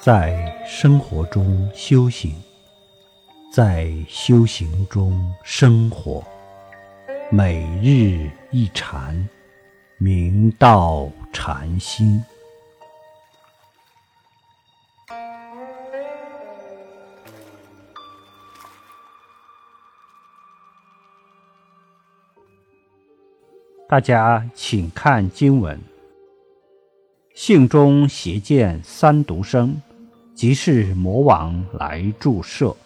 在生活中修行，在修行中生活，每日一禅，明道禅心。大家请看经文：性中邪见三毒生，即是魔王来注射。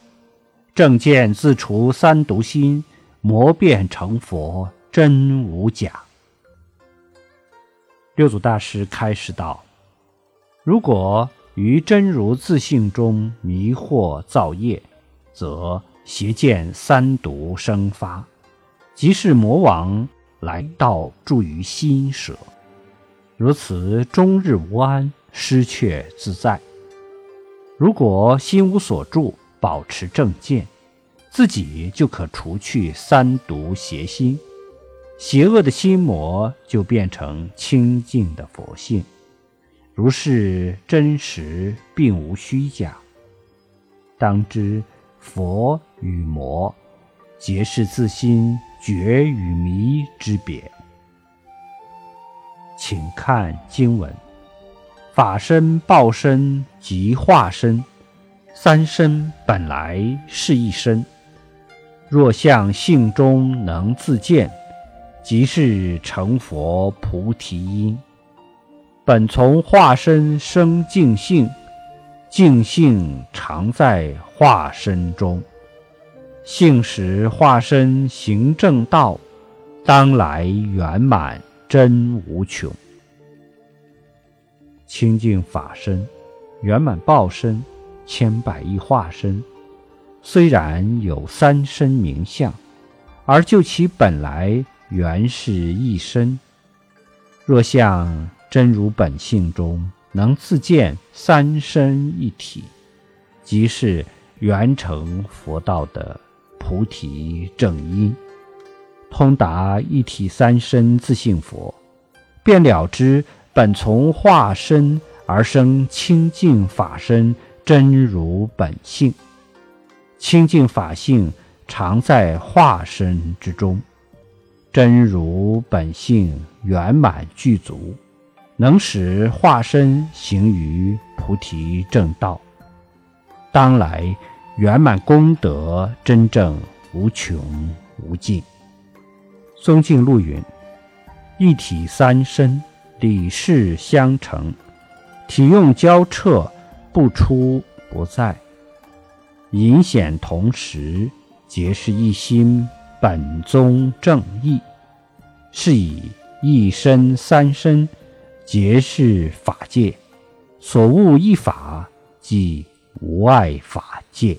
正见自除三毒心，魔变成佛，真无假。六祖大师开示道：如果于真如自性中迷惑造业，则邪见三毒生发，即是魔王。来到住于心舍，如此终日无安，失却自在。如果心无所住，保持正见，自己就可除去三毒邪心，邪恶的心魔就变成清净的佛性，如是真实，并无虚假。当知佛与魔，皆是自心。觉与迷之别，请看经文：法身、报身及化身，三身本来是一身。若向性中能自见，即是成佛菩提因。本从化身生净性，净性常在化身中。性时化身行正道，当来圆满真无穷。清净法身，圆满报身，千百亿化身，虽然有三身名相，而就其本来原是一身。若像真如本性中能自见三身一体，即是圆成佛道的。菩提正因，通达一体三身自性佛，便了知本从化身而生清净法身真如本性。清净法性常在化身之中，真如本性圆满具足，能使化身行于菩提正道。当来。圆满功德，真正无穷无尽。松静录云：“一体三身，理事相承，体用交彻，不出不在，隐显同时，皆是一心本宗正义。是以一身三身，皆是法界。所悟一法，即无碍法界。